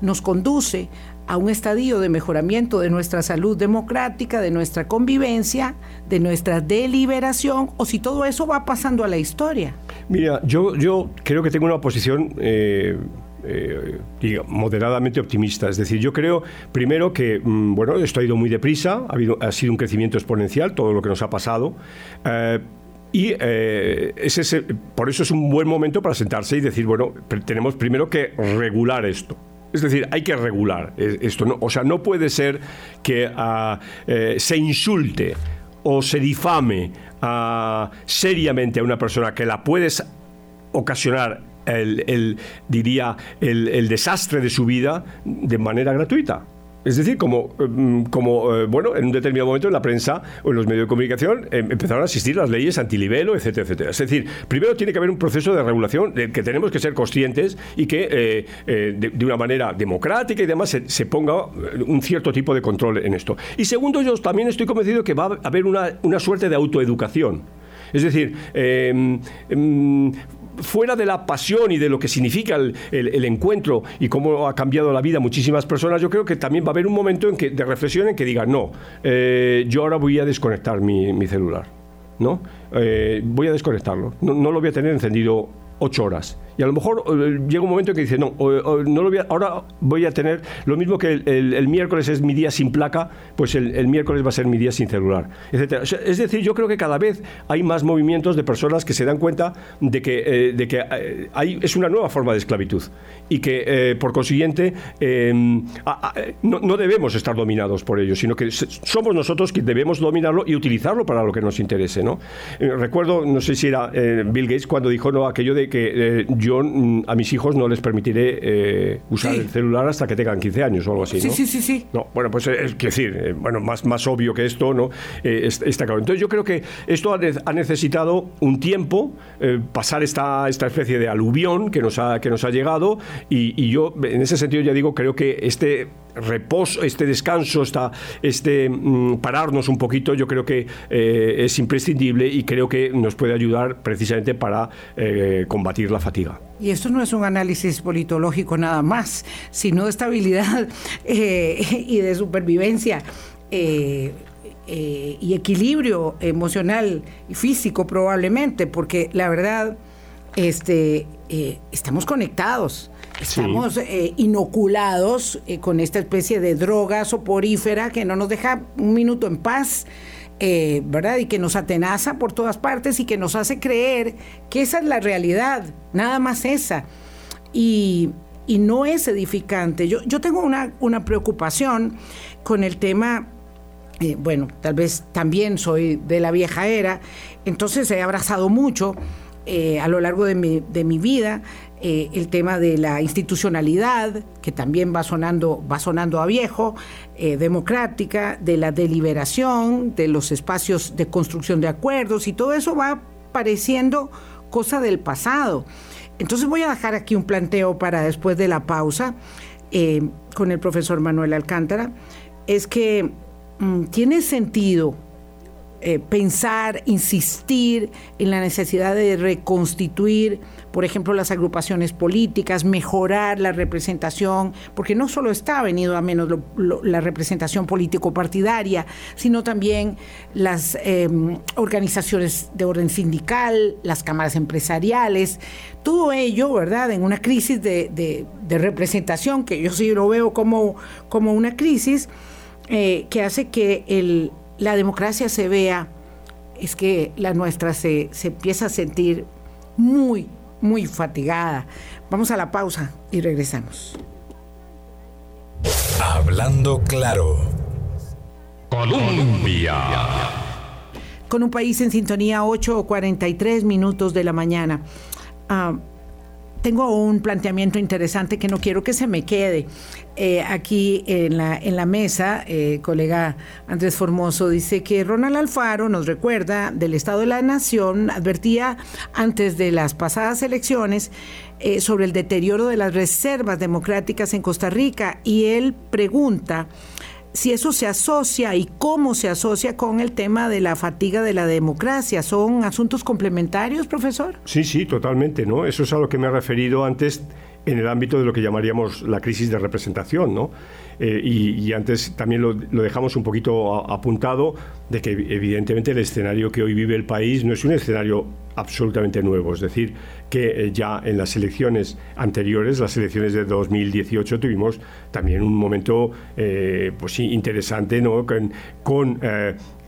nos conduce a un estadio de mejoramiento de nuestra salud democrática, de nuestra convivencia, de nuestra deliberación, o si todo eso va pasando a la historia. Mira, yo, yo creo que tengo una posición... Eh, eh, moderadamente optimista. Es decir, yo creo, primero, que mm, bueno, esto ha ido muy deprisa, ha, habido, ha sido un crecimiento exponencial, todo lo que nos ha pasado. Eh, y ese, por eso es un buen momento para sentarse y decir, bueno, tenemos primero que regular esto. Es decir, hay que regular esto. ¿no? O sea, no puede ser que ah, eh, se insulte o se difame ah, seriamente a una persona que la puedes ocasionar el, diría, el desastre de su vida de manera gratuita. Es decir, como, mm, como eh, bueno, en un determinado momento en la prensa o en los medios de comunicación em, empezaron a existir las leyes antilibelo, etcétera, etcétera. Es decir, primero tiene que haber un proceso de regulación del que tenemos que ser conscientes y que eh, eh, de, una manera democrática y demás se, ponga un cierto tipo de control en esto. Y segundo, yo también estoy convencido que va a haber una, una suerte de autoeducación. Es decir, em, em, fuera de la pasión y de lo que significa el, encuentro y cómo ha cambiado la vida a muchísimas personas, yo creo que también va a haber un momento en que, de reflexión en que digan, no, eh, yo ahora voy a desconectar mi, celular, ¿no? Eh, voy a desconectarlo, no, no, lo voy a tener encendido ocho horas. Y a lo mejor eh, llega un momento que dice, no, no lo voy ahora voy a tener lo mismo que el, miércoles es mi día sin placa, pues el, miércoles va a ser mi día sin celular, etcétera. es decir, yo creo que cada vez hay más movimientos de personas que se dan cuenta de que, eh, de que eh, hay, es una nueva forma de esclavitud y que por consiguiente em, no, debemos estar dominados por ello, sino que somos nosotros quienes debemos dominarlo y utilizarlo para lo que nos interese. ¿no? recuerdo, no sé si era Bill Gates cuando dijo no aquello de que yo mm, a mis hijos no les permitiré eh, usar el celular hasta que tengan 15 años o algo así. Sí, sí, sí, sí. No, bueno, pues es decir, eh, bueno, más, más obvio que esto, ¿no? Eh, está claro. Entonces yo creo que esto ha, necesitado un tiempo, pasar esta, esta especie de aluvión que nos ha, que nos ha llegado y, y yo en ese sentido ya digo, creo que este reposo, este descanso, esta, este mm, pararnos un poquito, yo creo que eh, es imprescindible y creo que nos puede ayudar precisamente para eh, combatir la fatiga. Y esto no es un análisis politológico nada más, sino de estabilidad eh, y de supervivencia. y equilibrio emocional y físico probablemente, porque la verdad, este, estamos conectados Estamos eh, inoculados eh, con esta especie de droga soporífera que no nos deja un minuto en paz, eh, ¿verdad? Y que nos atenaza por todas partes y que nos hace creer que esa es la realidad, nada más esa. Y, no es edificante. Yo, yo tengo una, una preocupación con el tema bueno, tal vez también soy de la vieja era, entonces he abrazado mucho a lo largo de mi, vida eh, el tema de la institucionalidad, que también va sonando, va sonando a viejo, eh, democrática, de la deliberación, de los espacios de construcción de acuerdos, y todo eso va pareciendo cosa del pasado. Entonces voy a dejar aquí un planteo para después de la pausa eh, con el profesor Manuel Alcántara. Es que mm, tiene sentido eh, pensar, insistir en la necesidad de reconstituir, por ejemplo, las agrupaciones políticas, mejorar la representación, porque no solo está venido a menos la representación político-partidaria, sino también las em, organizaciones de orden sindical, las cámaras empresariales, todo ello, ¿verdad?, en una crisis de, representación, que yo sí lo veo como, como una crisis, eh, que hace que el, la democracia se vea, es que la nuestra se, empieza a sentir muy, muy fatigada. Vamos a la pausa y regresamos. Hablando claro. Colombia. Con un país en sintonía, 8 o 43 minutos de la mañana. Ah, tengo un planteamiento interesante que no quiero que se me quede eh, aquí en la, en la mesa. Eh, colega Andrés Formoso dice que Ronald Alfaro nos recuerda del Estado de la Nación, advertía antes de las pasadas elecciones eh, sobre el deterioro de las reservas democráticas en Costa Rica y él pregunta si eso se asocia y cómo se asocia con el tema de la fatiga de la democracia. ¿Son asuntos complementarios, profesor? Sí, sí, totalmente, ¿no? Eso es a lo que me he referido antes en el ámbito de lo que llamaríamos la crisis de representación, ¿no? Eh, y, antes también lo, dejamos un poquito apuntado de que evidentemente el escenario que hoy vive el país no es un escenario absolutamente nuevo, es decir, que eh, ya en las elecciones anteriores, las elecciones de 2018, tuvimos también un momento eh, pues interesante ¿no? con, con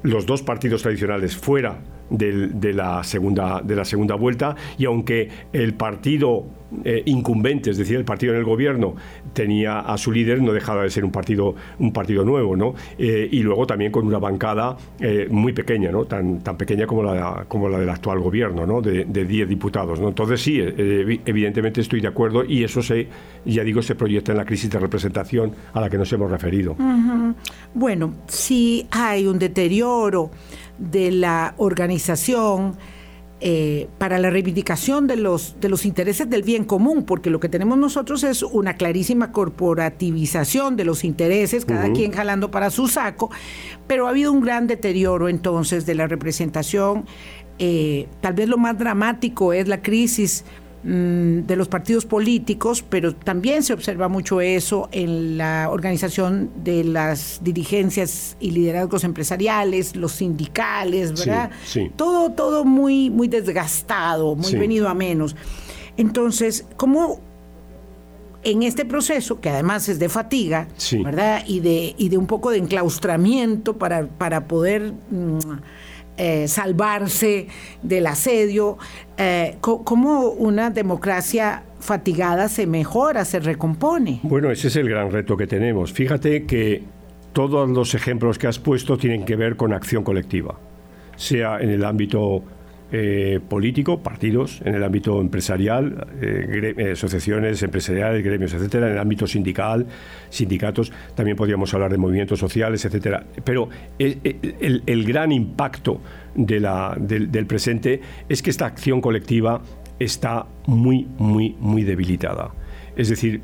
los dos partidos tradicionales fuera de, la segunda, de la segunda vuelta y aunque el partido eh, incumbente, es decir, el partido en el gobierno, tenía a su líder, no dejaba de ser un partido, un partido nuevo, ¿no? Eh, y luego también con una bancada eh, muy pequeña, ¿no? Tan, tan pequeña como la, como la del actual gobierno, ¿no? De 10 diputados, ¿no? Entonces sí, evidentemente estoy de acuerdo y eso se, ya digo, se proyecta en la crisis de representación a la que nos hemos referido. Bueno, si hay un deterioro de la organización eh, para la reivindicación de los, de los intereses del bien común, porque lo que tenemos nosotros es una clarísima corporativización de los intereses, cada quien jalando para su saco, pero ha habido un gran deterioro entonces de la representación. Eh, tal vez lo más dramático es la crisis de los partidos políticos, pero también se observa mucho eso en la organización de las dirigencias y liderazgos empresariales, los sindicales, ¿verdad? Todo, todo muy, muy desgastado, muy venido a menos. Entonces, ¿cómo en este proceso, que además es de fatiga, ¿verdad? Y de, y de un poco de enclaustramiento para, para poder... Mm, eh, salvarse del asedio, eh, ¿cómo una democracia fatigada se mejora, se recompone? Bueno, ese es el gran reto que tenemos. Fíjate que todos los ejemplos que has puesto tienen que ver con acción colectiva, sea en el ámbito eh, político, partidos, en el ámbito empresarial, eh, eh, asociaciones empresariales, gremios, etcétera, en el ámbito sindical, sindicatos, también podríamos hablar de movimientos sociales, etcétera. Pero el, gran impacto del, presente es que esta acción colectiva está muy, muy, muy debilitada. Es decir,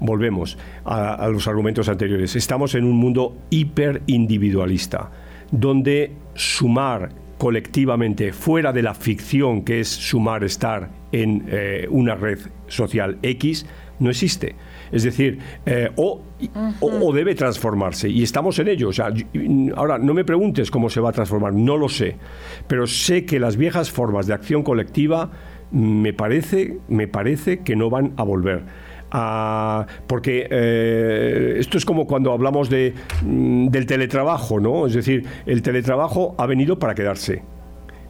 volvemos a, los argumentos anteriores. Estamos en un mundo hiperindividualista, donde sumar colectivamente fuera de la ficción que es sumar estar en eh, una red social X, no existe. Es decir, eh, o, o, debe transformarse y estamos en ello. ahora, no me preguntes cómo se va a transformar, no lo sé, pero sé que las viejas formas de acción colectiva me parece, me parece que no van a volver porque eh, esto es como cuando hablamos de, mm, del teletrabajo, ¿no? Es decir, el teletrabajo ha venido para quedarse.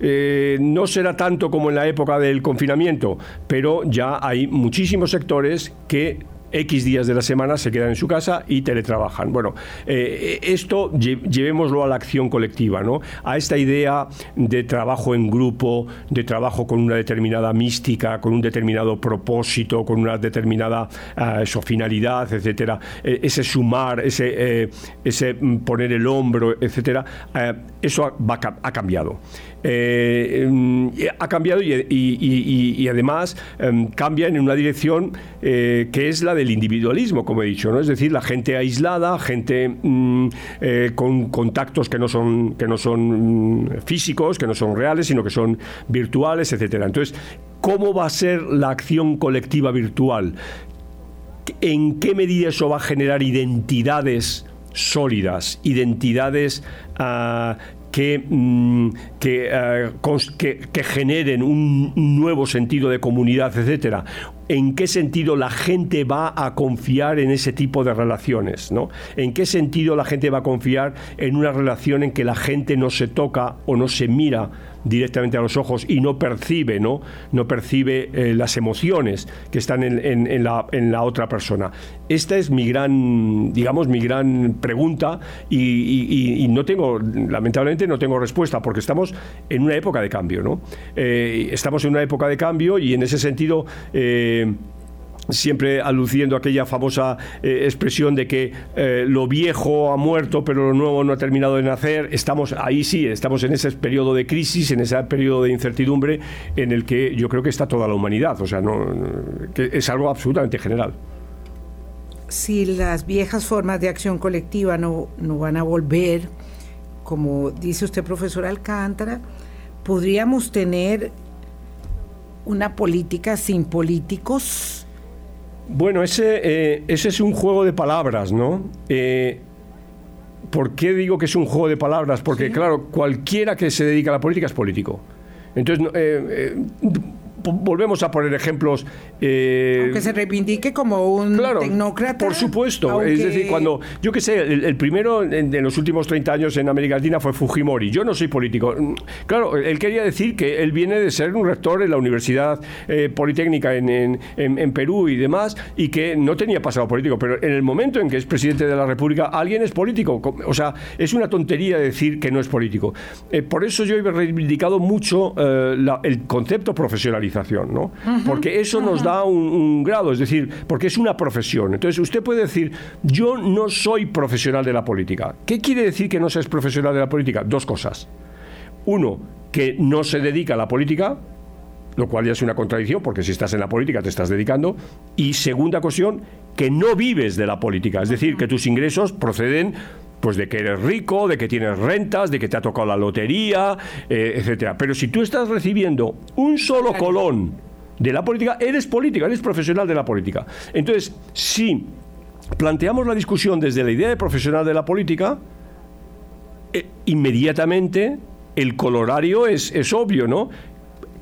Eh, no será tanto como en la época del confinamiento, pero ya hay muchísimos sectores que X días de la semana se quedan en su casa y teletrabajan. Bueno, eh, esto llevémoslo a la acción colectiva, ¿no? A esta idea de trabajo en grupo, de trabajo con una determinada mística, con un determinado propósito, con una determinada uh, finalidad, etcétera. Eh, ese sumar, ese, ese poner el hombro, etcétera. eso ha cambiado. Eh, em, ha cambiado y, además em, cambia en una dirección eh, que es la del individualismo, como he dicho, es decir, la gente aislada, gente mm, eh, con contactos que no son, que no son mm, físicos, que no son reales, sino que son virtuales, etcétera. Entonces, ¿cómo va a ser la acción colectiva virtual? ¿En qué medida eso va a generar identidades sólidas, identidades uh, Mm, eh, que, que, generen un nuevo sentido de comunidad, etcétera, en qué sentido la gente va a confiar en ese tipo de relaciones, ¿no? En qué sentido la gente va a confiar en una relación en que la gente no se toca o no se mira directamente a los ojos y no percibe, ¿no? No percibe eh, las emociones que están en, la, otra persona. Esta es mi gran, digamos, mi gran pregunta y, no tengo, lamentablemente no tengo respuesta porque estamos en una época de cambio, ¿no? Eh, estamos en una época de cambio y en ese sentido... Eh, siempre aluciendo a aquella famosa eh, expresión de que eh, lo viejo ha muerto, pero lo nuevo no ha terminado de nacer. Estamos ahí sí, estamos en ese periodo de crisis, en ese periodo de incertidumbre en el que yo creo que está toda la humanidad. O sea, no, es algo absolutamente general. Si las viejas formas de acción colectiva no, no van a volver, como dice usted, profesor Alcántara, podríamos tener una política sin políticos bueno, ese, eh, ese es un juego de palabras, ¿no? Eh, ¿Por qué digo que es un juego de palabras? Porque, claro, cualquiera que se dedica a la política es político. Entonces, eh, volvemos a poner ejemplos. Eh, aunque se reivindique como un tecnócrata. Por supuesto. Es decir, cuando, yo qué sé, el, primero en, los últimos 30 años en América Latina fue Fujimori. Yo no soy político. Claro, él quería decir que él viene de ser un rector en la Universidad eh, Politécnica en, en, Perú y demás, y que no tenía pasado político. Pero en el momento en que es presidente de la República, alguien es político. O sea, es una tontería decir que no es político. Eh, por eso yo he reivindicado mucho el concepto ¿no? porque eso nos da un, grado, es decir, porque es una profesión. Entonces, usted puede decir, yo no soy profesional de la política. ¿Qué quiere decir que no seas profesional de la política? Dos cosas. Uno, que no se dedica a la política, lo cual ya es una contradicción, porque si estás en la política te estás dedicando. Y segunda cuestión, que no vives de la política, es decir, que tus ingresos proceden pues de que eres rico, de que tienes rentas, de que te ha tocado la lotería, eh, etcétera. Pero si tú estás recibiendo un solo colón de la política, eres política, eres profesional de la política. Entonces, si planteamos la discusión desde la idea de profesional de la política, eh, inmediatamente el colorario es, es, obvio, ¿no?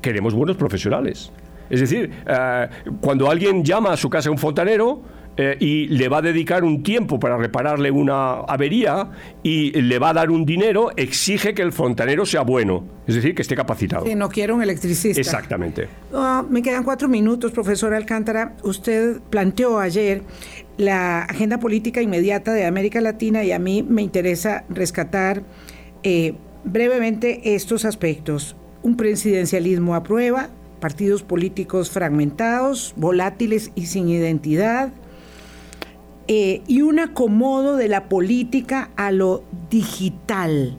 Queremos buenos profesionales. Es decir, eh, cuando alguien llama a su casa un fontanero, eh, y le va a dedicar un tiempo para repararle una avería y le va a dar un dinero, exige que el fontanero sea bueno, es decir, que esté capacitado. Que no quiero un electricista. Exactamente. Ah, me quedan cuatro minutos, profesor Alcántara. Usted planteó ayer la agenda política inmediata de América Latina y a mí me interesa rescatar eh, brevemente estos aspectos. Un presidencialismo a prueba, partidos políticos fragmentados, volátiles y sin identidad, eh, y un acomodo de la política a lo digital.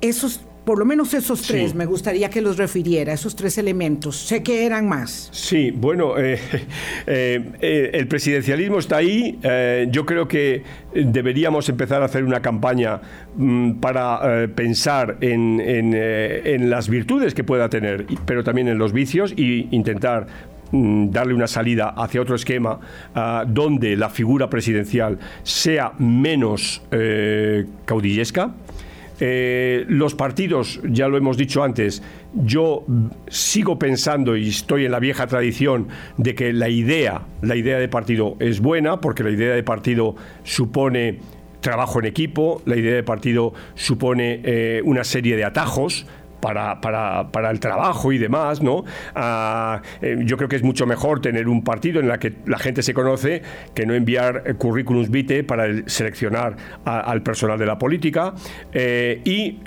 Esos, por lo menos esos tres, me gustaría que los refiriera, esos tres elementos. Sé que eran más. Sí, bueno, eh, eh, el presidencialismo está ahí. yo creo que deberíamos empezar a hacer una campaña mm, para pensar en, en las virtudes que pueda tener, pero también en los vicios e intentar darle una salida hacia otro esquema ah, donde la figura presidencial sea menos eh, caudillesca. Eh, los partidos, ya lo hemos dicho antes, yo sigo pensando y estoy en la vieja tradición de que la idea, la idea de partido es buena, porque la idea de partido supone trabajo en equipo, la idea de partido supone eh, una serie de atajos, para, para, para el trabajo y demás, ¿no? Ah, eh, yo creo que es mucho mejor tener un partido en el que la gente se conoce que no enviar eh, currículums vitae para seleccionar al personal de la política eh, y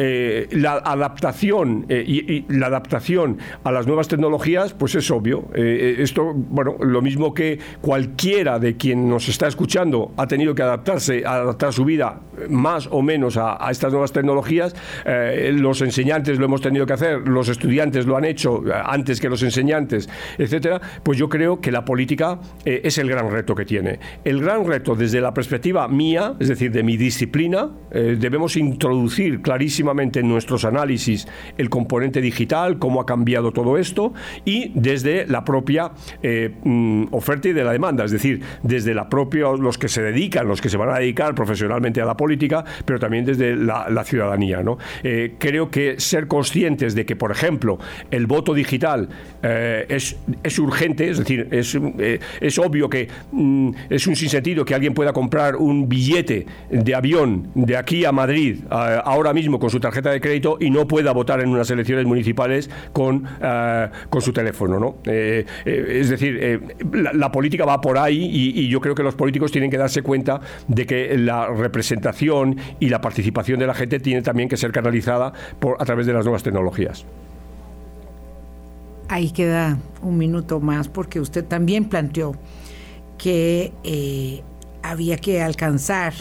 la adaptación y, la adaptación a las nuevas tecnologías, pues es obvio. esto, bueno, lo mismo que cualquiera de quien nos está escuchando ha tenido que adaptarse, adaptar su vida más o menos a, a estas nuevas tecnologías. los enseñantes lo hemos tenido que hacer, los estudiantes lo han hecho eh, antes que los enseñantes, etcétera, pues yo creo que la política eh, es el gran reto que tiene. El gran reto desde la perspectiva mía, es decir, de mi disciplina, eh, debemos introducir clarísimamente en nuestros análisis el componente digital, cómo ha cambiado todo esto, y desde la propia mm, oferta y de la demanda, es decir, desde la propia, los que se dedican, los que se van a dedicar profesionalmente a la política, pero también desde la, ciudadanía. ¿no? creo que ser consciente de que, por ejemplo, el voto digital eh, es, es, urgente, es decir, es, eh, es obvio que mm, es un sinsentido que alguien pueda comprar un billete de avión de aquí a Madrid ahora mismo con su tarjeta de crédito y no pueda votar en unas elecciones municipales con, con su teléfono. ¿no? es decir, la, política va por ahí y, y yo creo que los políticos tienen que darse cuenta de que la representación y la participación de la gente tiene también que ser canalizada por, a través de las nuevas tecnologías. Ahí queda un minuto más porque usted también planteó que eh, había que alcanzar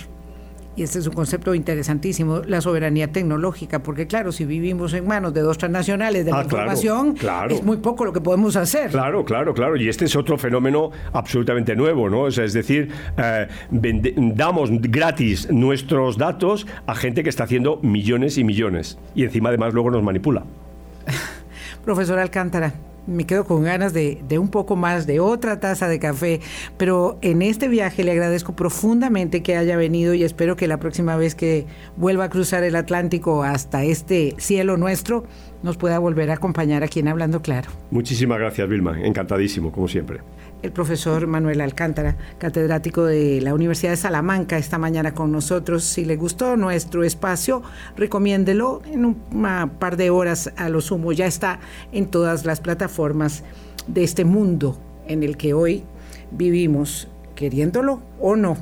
y este es un concepto interesantísimo, la soberanía tecnológica, porque claro, si vivimos en manos de dos transnacionales de la ah, información, es muy poco lo que podemos hacer. Claro, claro, claro, y este es otro fenómeno absolutamente nuevo, ¿no? es decir, eh, damos gratis nuestros datos a gente que está haciendo millones y millones, y encima además luego nos manipula. Profesor Alcántara, me quedo con ganas de, un poco más, de otra taza de café, pero en este viaje le agradezco profundamente que haya venido y espero que la próxima vez que vuelva a cruzar el Atlántico hasta este cielo nuestro, nos pueda volver a acompañar aquí en Hablando Claro. Muchísimas gracias, Vilma. Encantadísimo, como siempre el profesor Manuel Alcántara, catedrático de la Universidad de Salamanca, esta mañana con nosotros. Si le gustó nuestro espacio, recomiéndelo en un par de horas a lo sumo. Ya está en todas las plataformas de este mundo en el que hoy vivimos, queriéndolo o no.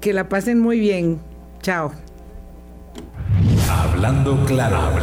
Que la pasen muy bien. Chao. Hablando claro.